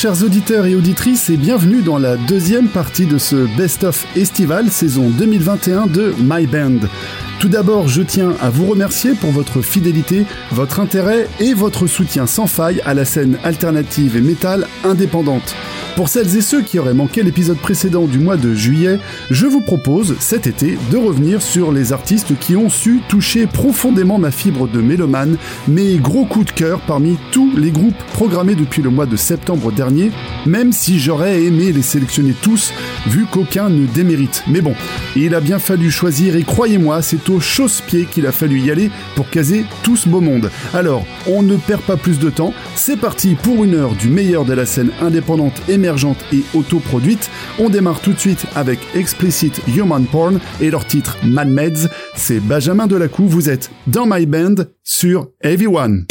chers auditeurs et auditrices, et bienvenue dans la deuxième partie de ce Best of Estival saison 2021 de My Band. Tout d'abord, je tiens à vous remercier pour votre fidélité, votre intérêt et votre soutien sans faille à la scène alternative et métal indépendante. Pour celles et ceux qui auraient manqué l'épisode précédent du mois de juillet, je vous propose cet été de revenir sur les artistes qui ont su toucher profondément ma fibre de mélomane, mes gros coups de cœur parmi tous les groupes programmés depuis le mois de septembre dernier, même si j'aurais aimé les sélectionner tous, vu qu'aucun ne démérite. Mais bon, il a bien fallu choisir et croyez-moi, c'est au chausse-pied qu'il a fallu y aller pour caser tout ce beau monde. Alors, on ne perd pas plus de temps, c'est parti pour une heure du meilleur de la scène indépendante émergente et autoproduite. On démarre tout de suite avec Explicit Human Porn et leur titre Mad Meds. C'est Benjamin Delacou, vous êtes dans My Band sur Everyone.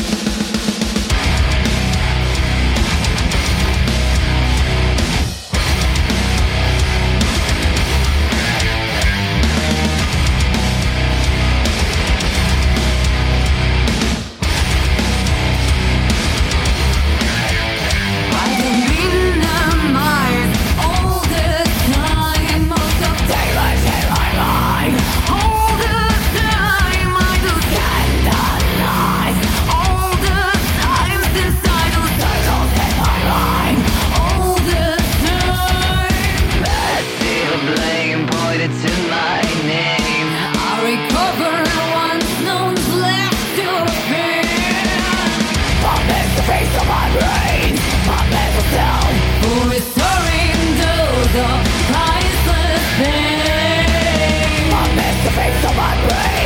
the face of my brain.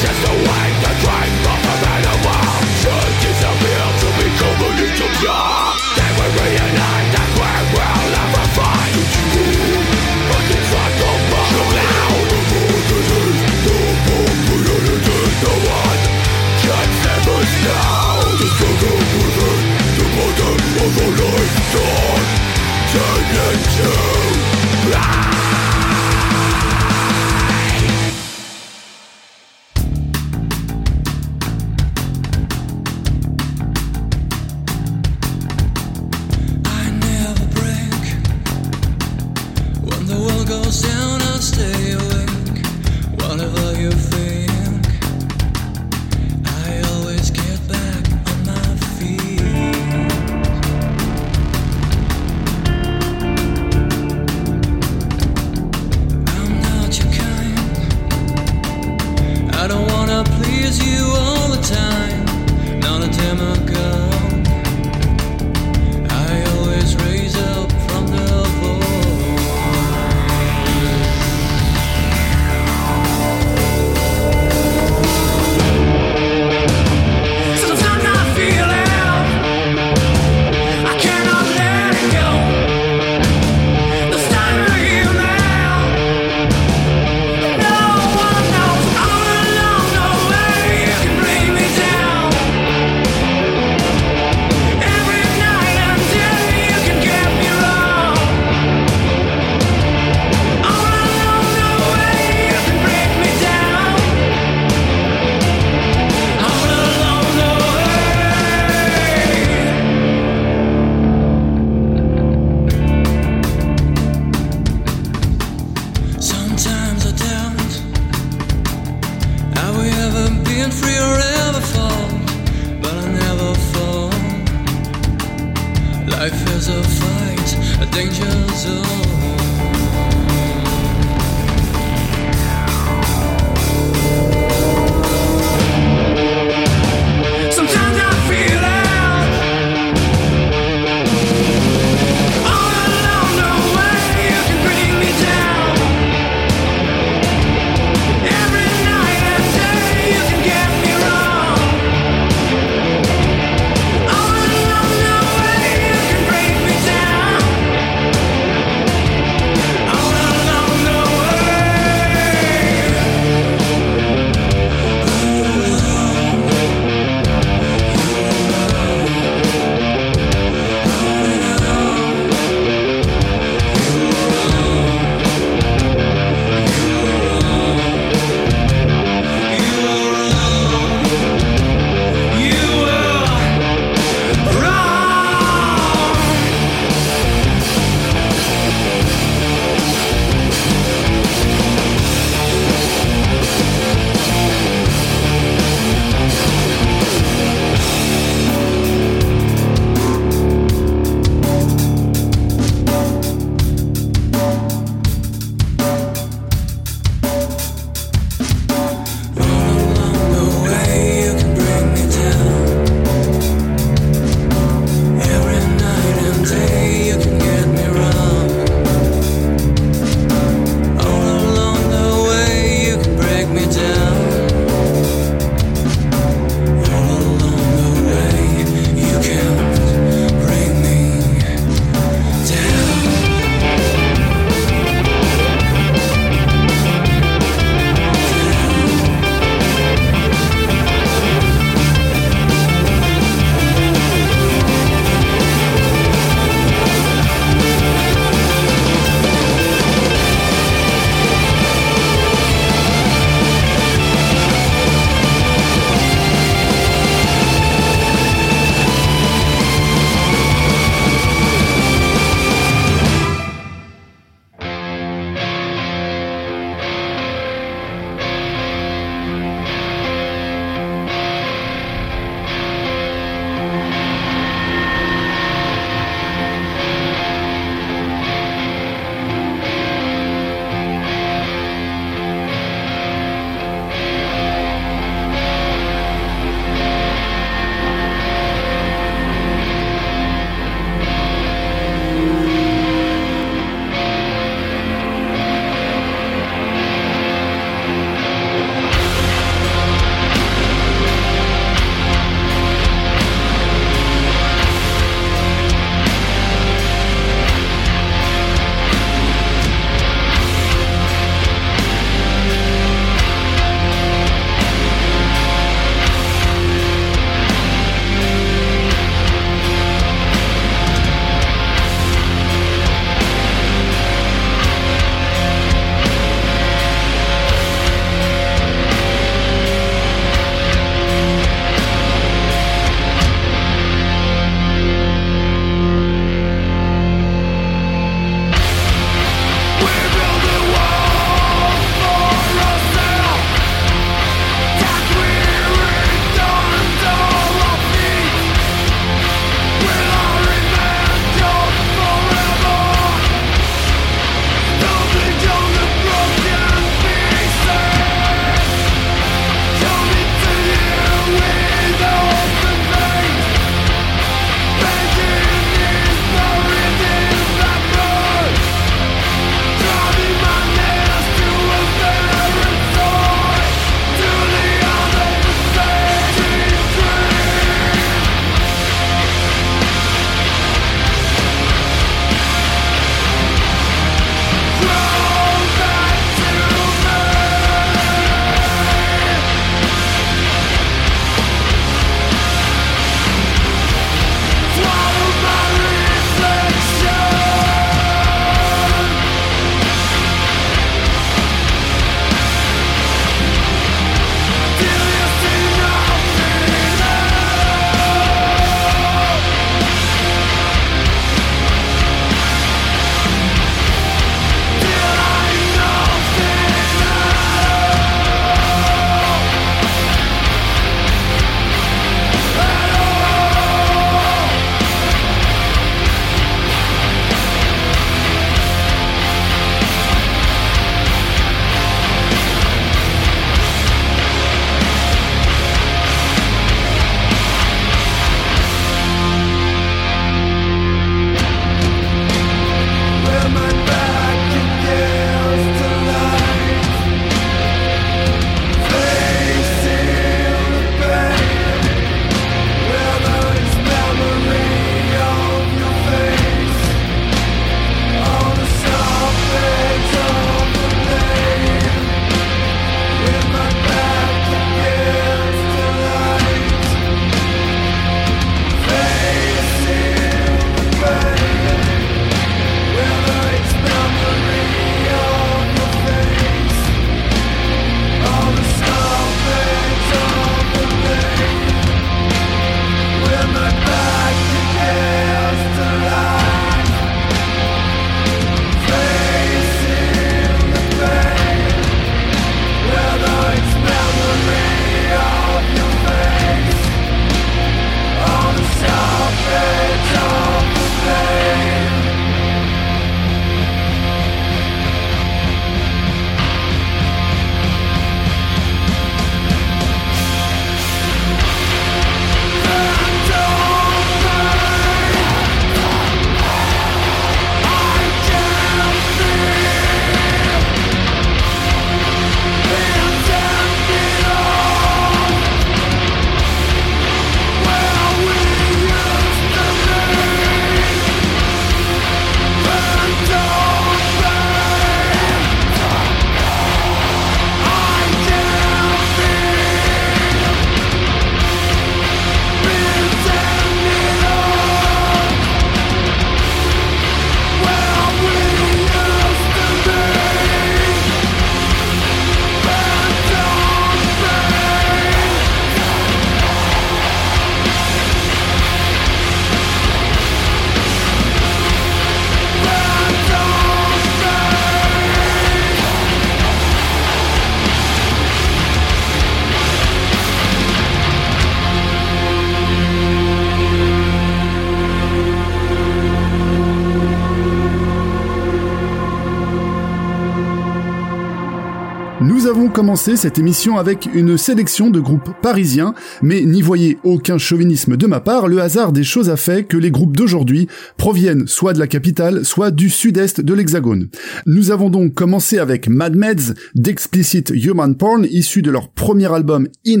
Cette émission avec une sélection de groupes parisiens, mais n'y voyez aucun chauvinisme de ma part, le hasard des choses a fait que les groupes d'aujourd'hui proviennent soit de la capitale, soit du sud-est de l'Hexagone. Nous avons donc commencé avec Mad Meds d'Explicit Human Porn, issu de leur premier album In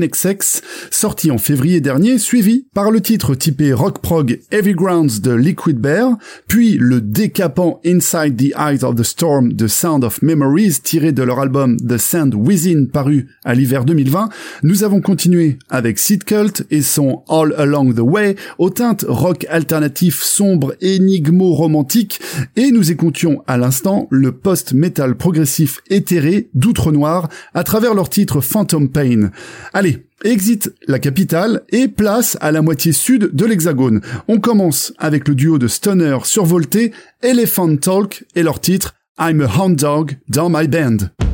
sorti en février dernier, suivi par le titre typé rock prog Heavy Grounds de Liquid Bear, puis le décapant Inside the Eyes of the Storm de Sound of Memories tiré de leur album The Sand Within paru à l'hiver 2020, nous avons continué avec Seed Cult et son All Along the Way aux teintes rock alternatif sombre énigmo-romantique et nous écoutions à l'instant le post-metal progressif éthéré d'Outre-Noir à travers leur titre Phantom Pain. Allez, Exit la capitale et place à la moitié sud de l'hexagone. On commence avec le duo de stoner survolté Elephant Talk et leur titre I'm a Hound Dog dans my band.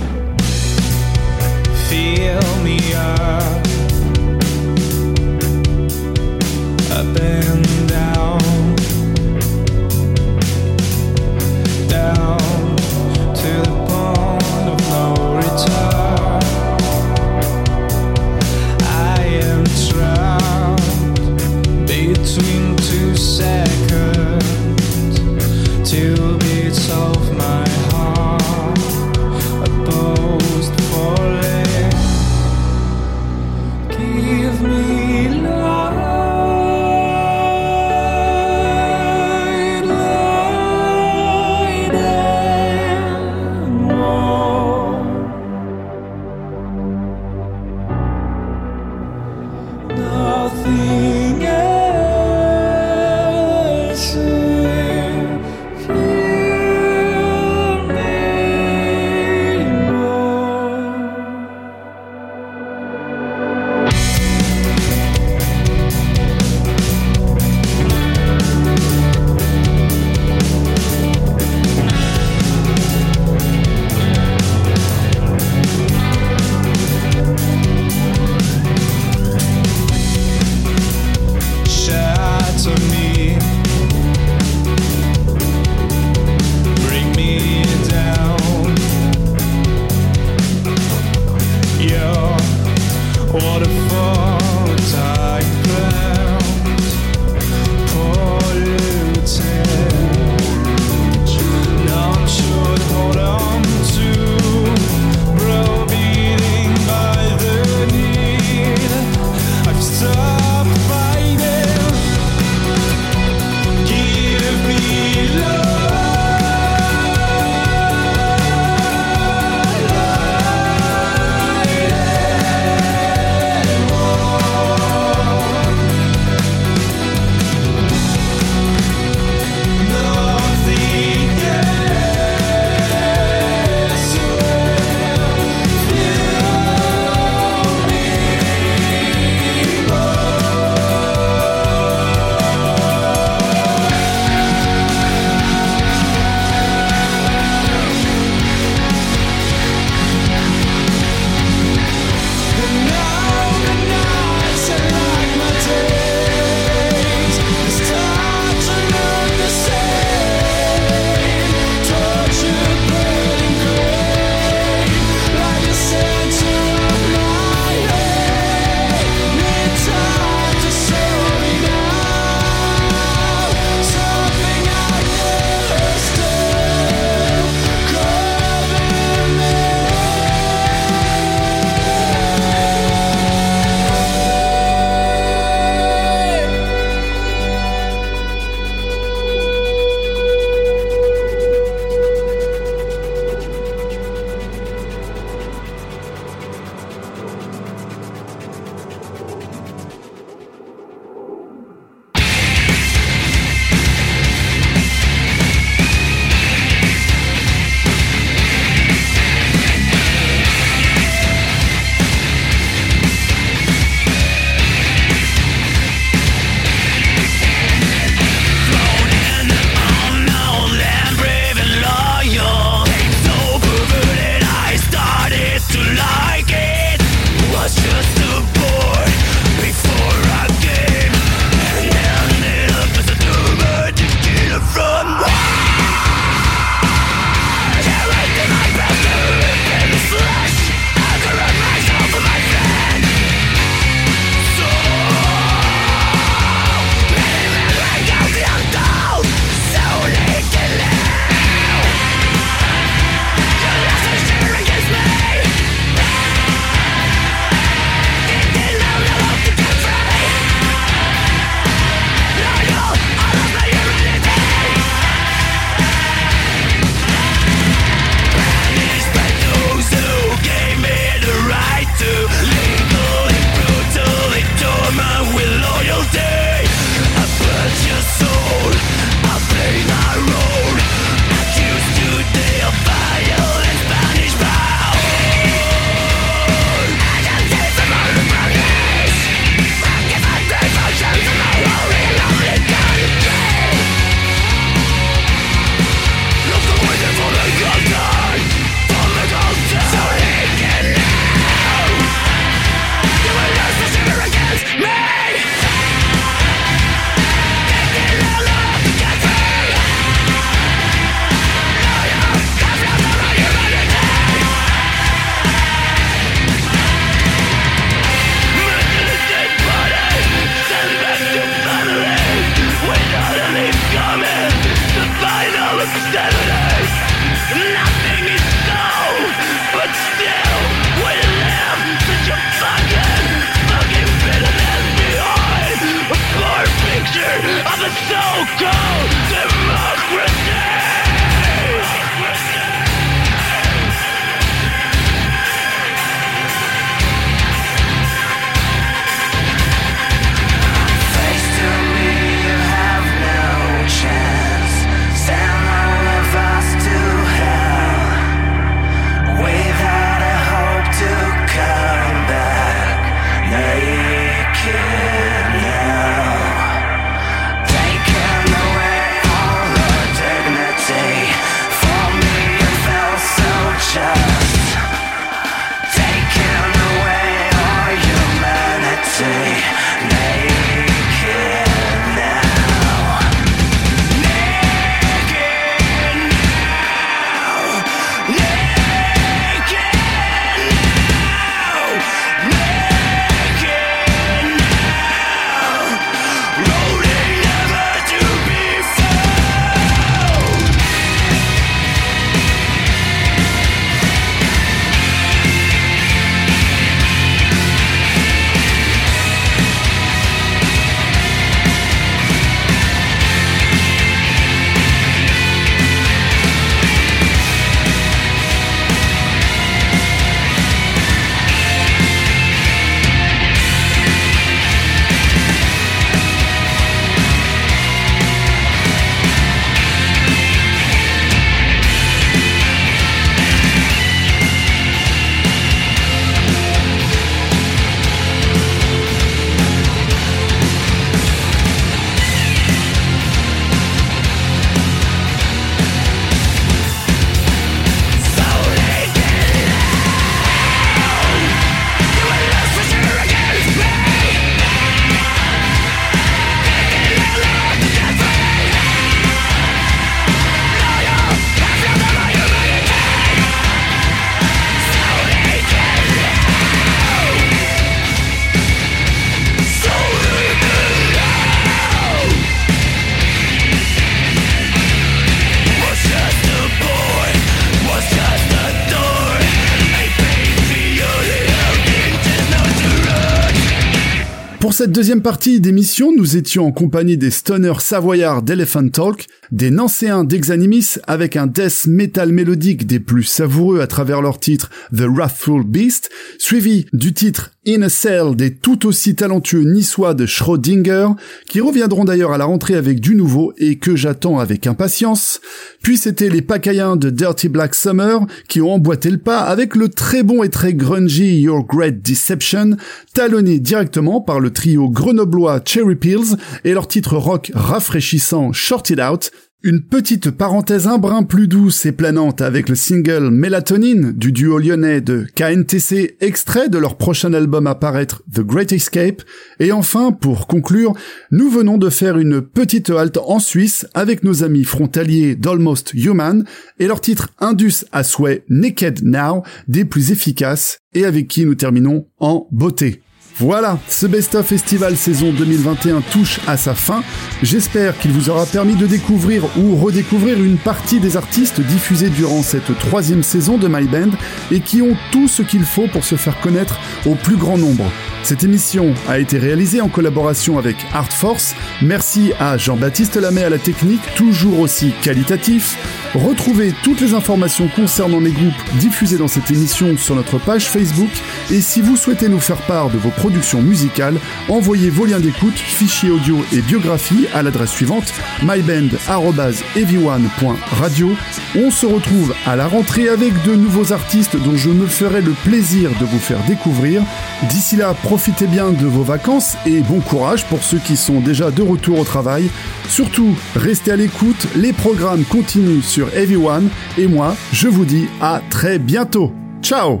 Cette deuxième partie d'émission, nous étions en compagnie des stoners savoyards d'Elephant Talk, des Nancéens d'Exanimis avec un death metal mélodique des plus savoureux à travers leur titre The Wrathful Beast, suivi du titre In a Cell des tout aussi talentueux niçois de Schrödinger, qui reviendront d'ailleurs à la rentrée avec du nouveau et que j'attends avec impatience. Puis c'était les Pacayens de Dirty Black Summer qui ont emboîté le pas avec le très bon et très grungy Your Great Deception, talonné directement par le trio grenoblois Cherry Pills et leur titre rock rafraîchissant Short It Out, une petite parenthèse un brin plus douce et planante avec le single Mélatonine du duo lyonnais de KNTC, extrait de leur prochain album à paraître The Great Escape. Et enfin, pour conclure, nous venons de faire une petite halte en Suisse avec nos amis frontaliers d'Almost Human et leur titre Indus à souhait Naked Now, des plus efficaces et avec qui nous terminons en beauté. Voilà, ce best-of festival saison 2021 touche à sa fin. J'espère qu'il vous aura permis de découvrir ou redécouvrir une partie des artistes diffusés durant cette troisième saison de My Band et qui ont tout ce qu'il faut pour se faire connaître au plus grand nombre. Cette émission a été réalisée en collaboration avec Art Force. Merci à Jean-Baptiste Lamay à la technique, toujours aussi qualitatif. Retrouvez toutes les informations concernant les groupes diffusés dans cette émission sur notre page Facebook. Et si vous souhaitez nous faire part de vos productions musicales, envoyez vos liens d'écoute, fichiers audio et biographie à l'adresse suivante myband.ev1.radio. On se retrouve à la rentrée avec de nouveaux artistes dont je me ferai le plaisir de vous faire découvrir. D'ici là, profitez bien de vos vacances et bon courage pour ceux qui sont déjà de retour au travail. Surtout, restez à l'écoute, les programmes continuent sur Everyone et moi, je vous dis à très bientôt. Ciao